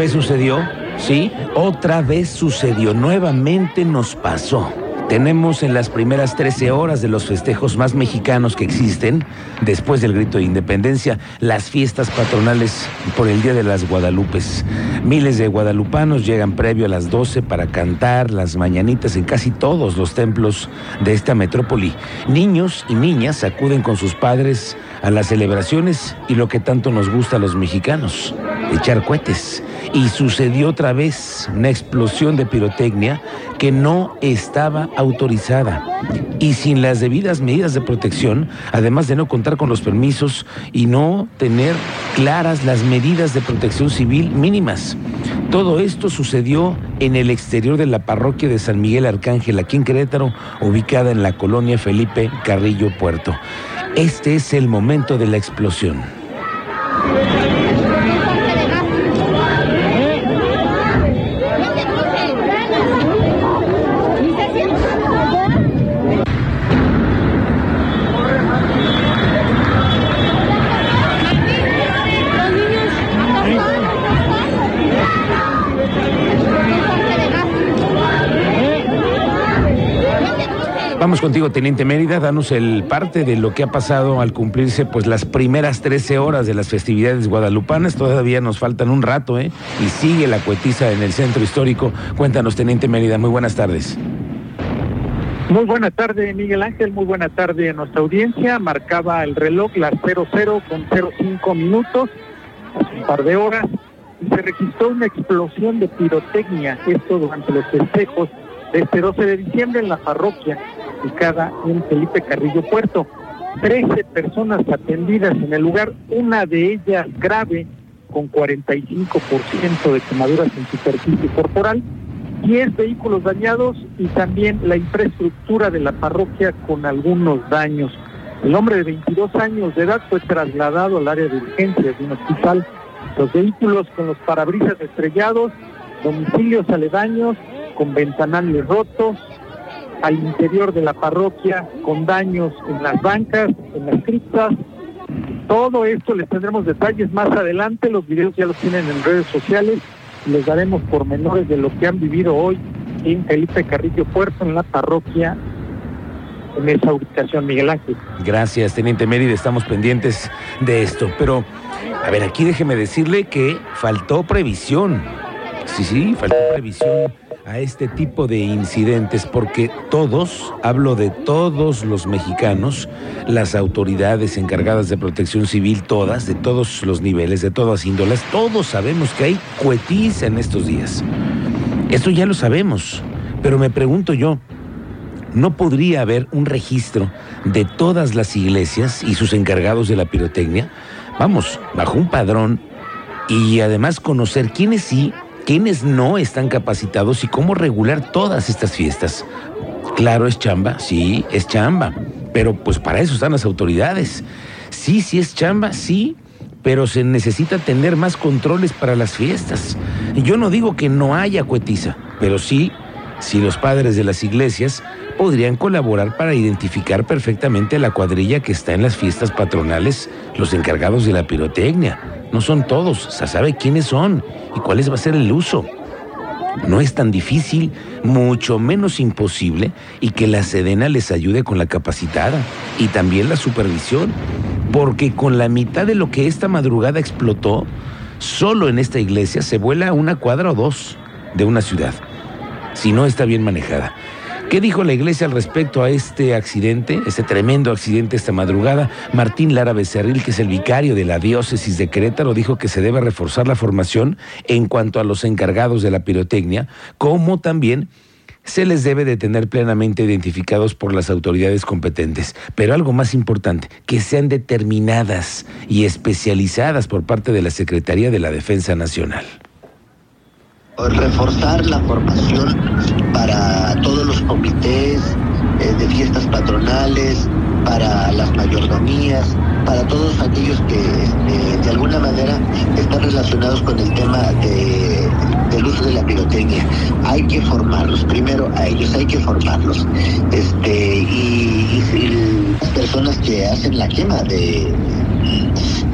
Vez sucedió, sí, otra vez sucedió, nuevamente nos pasó. Tenemos en las primeras 13 horas de los festejos más mexicanos que existen, después del grito de independencia, las fiestas patronales por el Día de las Guadalupes. Miles de guadalupanos llegan previo a las 12 para cantar las mañanitas en casi todos los templos de esta metrópoli. Niños y niñas acuden con sus padres a las celebraciones y lo que tanto nos gusta a los mexicanos, echar cohetes. Y sucedió otra vez una explosión de pirotecnia que no estaba autorizada y sin las debidas medidas de protección, además de no contar con los permisos y no tener claras las medidas de protección civil mínimas. Todo esto sucedió en el exterior de la parroquia de San Miguel Arcángel, aquí en Querétaro, ubicada en la colonia Felipe Carrillo Puerto. Este es el momento de la explosión. Vamos contigo, Teniente Mérida, danos el parte de lo que ha pasado al cumplirse pues las primeras 13 horas de las festividades guadalupanas. Todavía nos faltan un rato, ¿eh? Y sigue la cuetiza en el centro histórico. Cuéntanos, Teniente Mérida, muy buenas tardes. Muy buena tarde, Miguel Ángel. Muy buena tarde a nuestra audiencia. Marcaba el reloj las 00 con 05 minutos, un par de horas, y se registró una explosión de pirotecnia, esto durante los festejos este 12 de diciembre en la parroquia ubicada en Felipe Carrillo Puerto. Trece personas atendidas en el lugar, una de ellas grave, con 45% de quemaduras en superficie corporal, 10 vehículos dañados y también la infraestructura de la parroquia con algunos daños. El hombre de 22 años de edad fue trasladado al área de urgencias de un hospital. Los vehículos con los parabrisas estrellados, domicilios aledaños, con ventanales rotos, al interior de la parroquia con daños en las bancas, en las criptas. Todo esto les tendremos detalles más adelante, los videos ya los tienen en redes sociales, les daremos pormenores de lo que han vivido hoy en Felipe Carrillo Puerto, en la parroquia, en esa ubicación, Miguel Ángel. Gracias, Teniente Mérida, estamos pendientes de esto. Pero, a ver, aquí déjeme decirle que faltó previsión. Sí, sí, faltó previsión a este tipo de incidentes porque todos, hablo de todos los mexicanos, las autoridades encargadas de protección civil, todas, de todos los niveles, de todas índolas, todos sabemos que hay cuetiz en estos días. Esto ya lo sabemos, pero me pregunto yo, ¿no podría haber un registro de todas las iglesias y sus encargados de la pirotecnia? Vamos, bajo un padrón y además conocer quiénes sí quiénes no están capacitados y cómo regular todas estas fiestas. Claro, es chamba, sí, es chamba, pero pues para eso están las autoridades. Sí, sí es chamba, sí, pero se necesita tener más controles para las fiestas. Yo no digo que no haya cuetiza, pero sí, si los padres de las iglesias podrían colaborar para identificar perfectamente la cuadrilla que está en las fiestas patronales, los encargados de la pirotecnia. No son todos, se sabe quiénes son y cuál va a ser el uso. No es tan difícil, mucho menos imposible, y que la Sedena les ayude con la capacitada y también la supervisión, porque con la mitad de lo que esta madrugada explotó, solo en esta iglesia se vuela una cuadra o dos de una ciudad, si no está bien manejada. ¿Qué dijo la iglesia al respecto a este accidente, este tremendo accidente esta madrugada? Martín Lara Becerril, que es el vicario de la diócesis de Querétaro, dijo que se debe reforzar la formación en cuanto a los encargados de la pirotecnia, como también se les debe de tener plenamente identificados por las autoridades competentes. Pero algo más importante, que sean determinadas y especializadas por parte de la Secretaría de la Defensa Nacional reforzar la formación para todos los comités eh, de fiestas patronales, para las mayordomías, para todos aquellos que este, de alguna manera están relacionados con el tema del uso de la pirotecnia. Hay que formarlos, primero a ellos hay que formarlos. Este, y las personas que hacen la quema de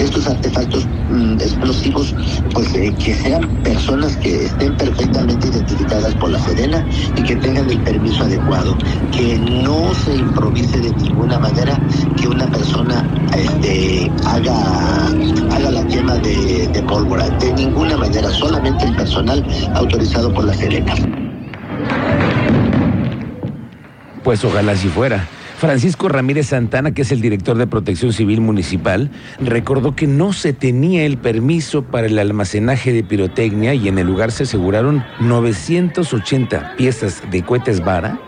estos artefactos mm, explosivos, pues eh, que sean personas que estén perfectamente identificadas por la Sedena y que tengan el permiso adecuado, que no se improvise de ninguna manera que una persona este, haga, haga la quema de, de pólvora, de ninguna manera, solamente el personal autorizado por la Sedena. Pues ojalá si fuera. Francisco Ramírez Santana, que es el director de Protección Civil Municipal, recordó que no se tenía el permiso para el almacenaje de pirotecnia y en el lugar se aseguraron 980 piezas de cohetes vara,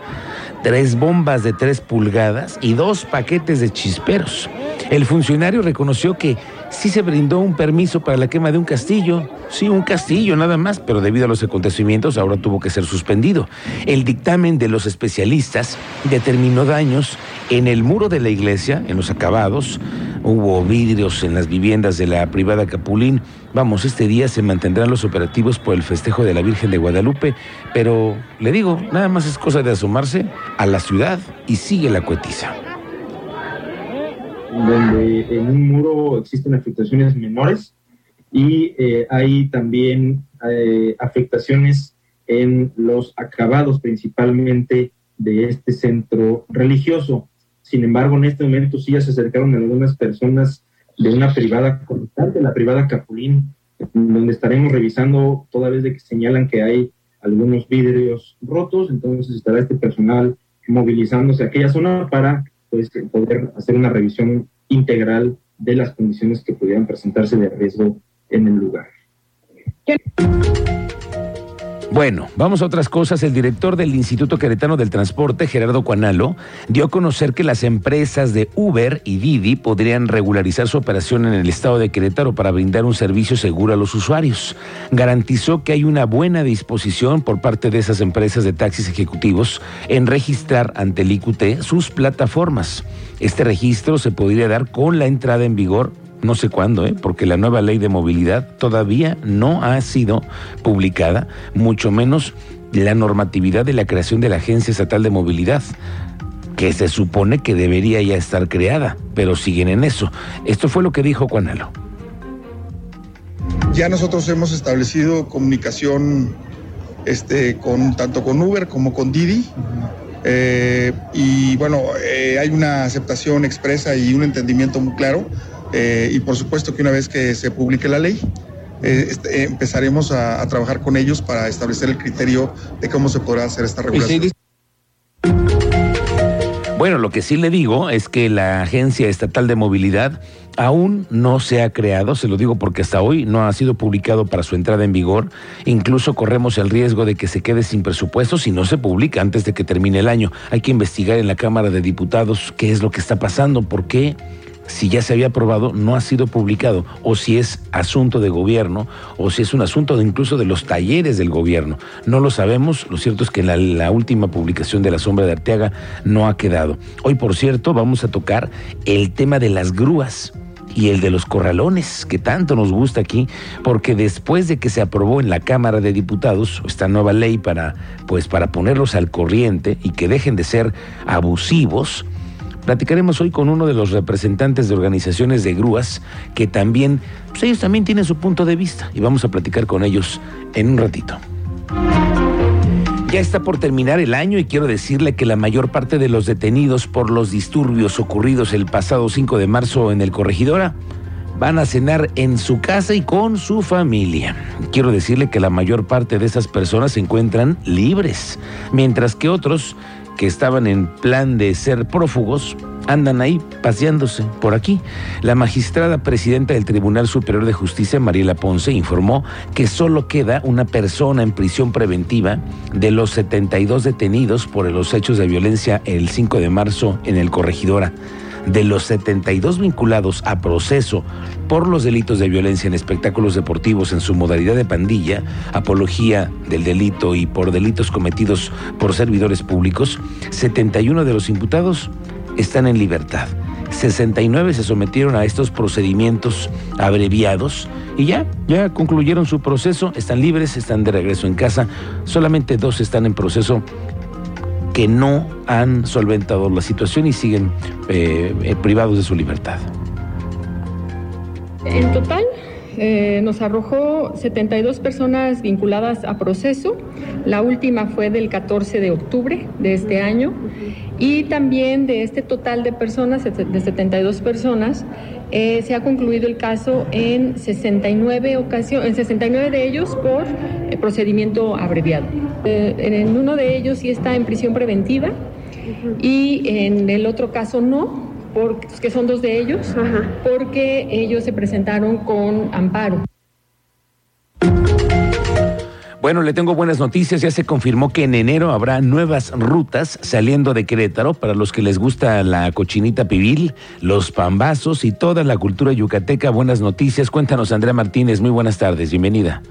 tres bombas de tres pulgadas y dos paquetes de chisperos. El funcionario reconoció que sí se brindó un permiso para la quema de un castillo, sí, un castillo nada más, pero debido a los acontecimientos ahora tuvo que ser suspendido. El dictamen de los especialistas determinó daños en el muro de la iglesia, en los acabados, hubo vidrios en las viviendas de la privada Capulín. Vamos, este día se mantendrán los operativos por el festejo de la Virgen de Guadalupe, pero le digo, nada más es cosa de asomarse a la ciudad y sigue la cuetiza donde en un muro existen afectaciones menores y eh, hay también eh, afectaciones en los acabados principalmente de este centro religioso. Sin embargo, en este momento sí ya se acercaron algunas personas de una privada constante, la privada Capulín, donde estaremos revisando toda vez de que señalan que hay algunos vidrios rotos, entonces estará este personal movilizándose a aquella zona para pues, poder hacer una revisión integral de las condiciones que pudieran presentarse de riesgo en el lugar. Bueno, vamos a otras cosas. El director del Instituto Queretano del Transporte, Gerardo Cuanalo, dio a conocer que las empresas de Uber y Didi podrían regularizar su operación en el estado de Querétaro para brindar un servicio seguro a los usuarios. Garantizó que hay una buena disposición por parte de esas empresas de taxis ejecutivos en registrar ante el IQT sus plataformas. Este registro se podría dar con la entrada en vigor no sé cuándo, ¿eh? porque la nueva ley de movilidad todavía no ha sido publicada, mucho menos la normatividad de la creación de la Agencia Estatal de Movilidad que se supone que debería ya estar creada, pero siguen en eso. Esto fue lo que dijo Juanalo. Ya nosotros hemos establecido comunicación este, con, tanto con Uber como con Didi. Eh, y bueno, eh, hay una aceptación expresa y un entendimiento muy claro eh, y por supuesto que una vez que se publique la ley, eh, este, empezaremos a, trabajar con ellos para establecer el criterio de cómo se podrá hacer esta regulación. Bueno, lo que sí le digo es que la Agencia Estatal de Movilidad aún no se ha creado, se lo digo porque hasta hoy no ha sido publicado para su entrada en vigor. Incluso corremos el riesgo de que se quede sin presupuesto si no se publica antes de que termine el año. Hay que investigar en la Cámara de Diputados qué es lo que está pasando, por qué si ya se había aprobado, no ha sido publicado, o si es asunto de gobierno, o si es un asunto de incluso de los talleres del gobierno. No lo sabemos, lo cierto es que la, la última publicación de La Sombra de Arteaga no ha quedado. Hoy, por cierto, vamos a tocar el tema de las grúas y el de los corralones, que tanto nos gusta aquí, porque después de que se aprobó en la Cámara de Diputados esta nueva ley para pues para ponerlos al corriente y que dejen de ser abusivos, Platicaremos hoy con uno de los representantes de organizaciones de grúas que también, pues ellos también tienen su punto de vista y vamos a platicar con ellos en un ratito. Ya está por terminar el año y quiero decirle que la mayor parte de los detenidos por los disturbios ocurridos el pasado 5 de marzo en el Corregidora van a cenar en su casa y con su familia. Quiero decirle que la mayor parte de esas personas se encuentran libres, mientras que otros que estaban en plan de ser prófugos andan ahí paseándose por aquí. La magistrada presidenta del Tribunal Superior de Justicia, Mariela Ponce, informó que solo queda una persona en prisión preventiva de los 72 detenidos por los hechos de violencia el 5 de marzo en el Corregidora. De los 72 vinculados a proceso por los delitos de violencia en espectáculos deportivos en su modalidad de pandilla, apología del delito y por delitos cometidos por servidores públicos, 71 de los imputados están en libertad. 69 se sometieron a estos procedimientos abreviados y ya, ya concluyeron su proceso, están libres, están de regreso en casa. Solamente dos están en proceso que no han solventado la situación y siguen eh, eh, privados de su libertad. En total, eh, nos arrojó 72 personas vinculadas a proceso. La última fue del 14 de octubre de este año. Y también de este total de personas, de 72 personas, eh, se ha concluido el caso en 69 ocasiones, en 69 de ellos por eh, procedimiento abreviado. en uno de ellos sí está en prisión preventiva y en el otro caso no, porque, que son dos de ellos, porque ellos se presentaron con amparo. Bueno, le tengo buenas noticias. Ya se confirmó que en enero habrá nuevas rutas saliendo de Querétaro para los que les gusta la cochinita pibil, los pambazos y toda la cultura yucateca. Buenas noticias. Cuéntanos, Andrea Martínez. Muy buenas tardes. Bienvenida.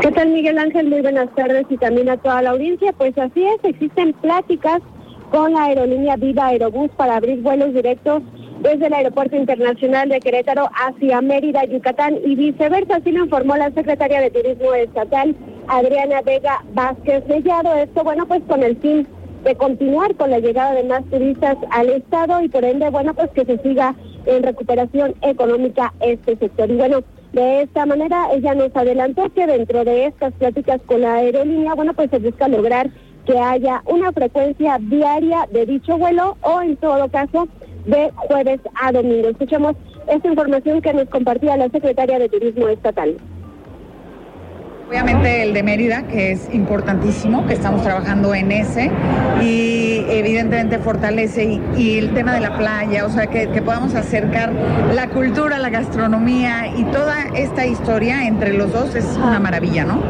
¿Qué tal, Miguel Ángel? Muy buenas tardes y también a toda la audiencia. Pues así es, existen pláticas con la aerolínea Viva Aerobús para abrir vuelos directos desde el Aeropuerto Internacional de Querétaro hacia Mérida, Yucatán y viceversa. Así lo informó la secretaria de Turismo Estatal, Adriana Vega Vázquez Mellado. Esto, bueno, pues con el fin de continuar con la llegada de más turistas al Estado y por ende, bueno, pues que se siga en recuperación económica este sector. Y bueno, de esta manera ella nos adelantó que dentro de estas pláticas con la aerolínea, bueno, pues se busca lograr que haya una frecuencia diaria de dicho vuelo o en todo caso de jueves a domingo. Escuchemos esta información que nos compartía la secretaria de Turismo Estatal. Obviamente el de Mérida, que es importantísimo, que estamos trabajando en ese, y evidentemente fortalece y, el tema de la playa, o sea, que, que, podamos acercar la cultura, la gastronomía y toda esta historia entre los dos es una maravilla, ¿no?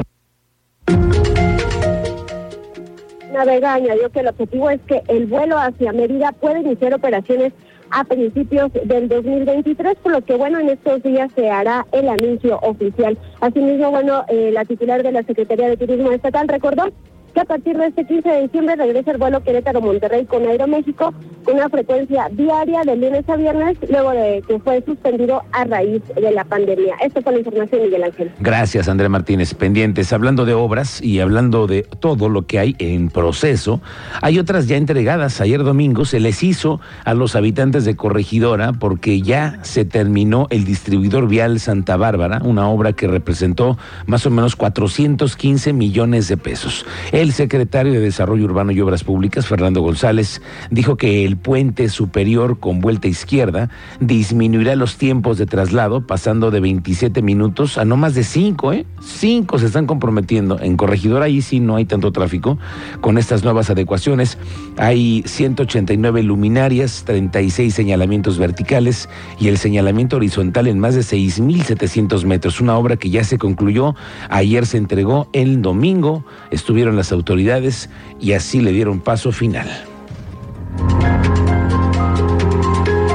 Vega añadió que el objetivo es que el vuelo hacia Mérida pueda iniciar operaciones a principios del 2023, por lo que bueno, en estos días se hará el anuncio oficial. Asimismo, bueno, eh, la titular de la Secretaría de Turismo Estatal recordó a partir de este 15 de diciembre regresa el vuelo Querétaro-Monterrey con Aeroméxico con una frecuencia diaria de lunes a viernes, luego de que fue suspendido a raíz de la pandemia. Esto fue la información, Miguel Ángel. Gracias, André Martínez. Pendientes, hablando de obras y hablando de todo lo que hay en proceso, hay otras ya entregadas. Ayer domingo se les hizo a los habitantes de Corregidora porque ya se terminó el distribuidor vial Santa Bárbara, una obra que representó más o menos 415 millones de pesos. El secretario de Desarrollo Urbano y Obras Públicas, Fernando González, dijo que el puente superior con vuelta izquierda disminuirá los tiempos de traslado, pasando de 27 minutos a no más de 5, ¿eh? 5 se están comprometiendo. En Corregidor ahí sí no hay tanto tráfico. Con estas nuevas adecuaciones hay 189 luminarias, 36 señalamientos verticales y el señalamiento horizontal en más de 6.700 metros. Una obra que ya se concluyó, ayer se entregó el domingo, estuvieron autoridades y así le dieron paso final.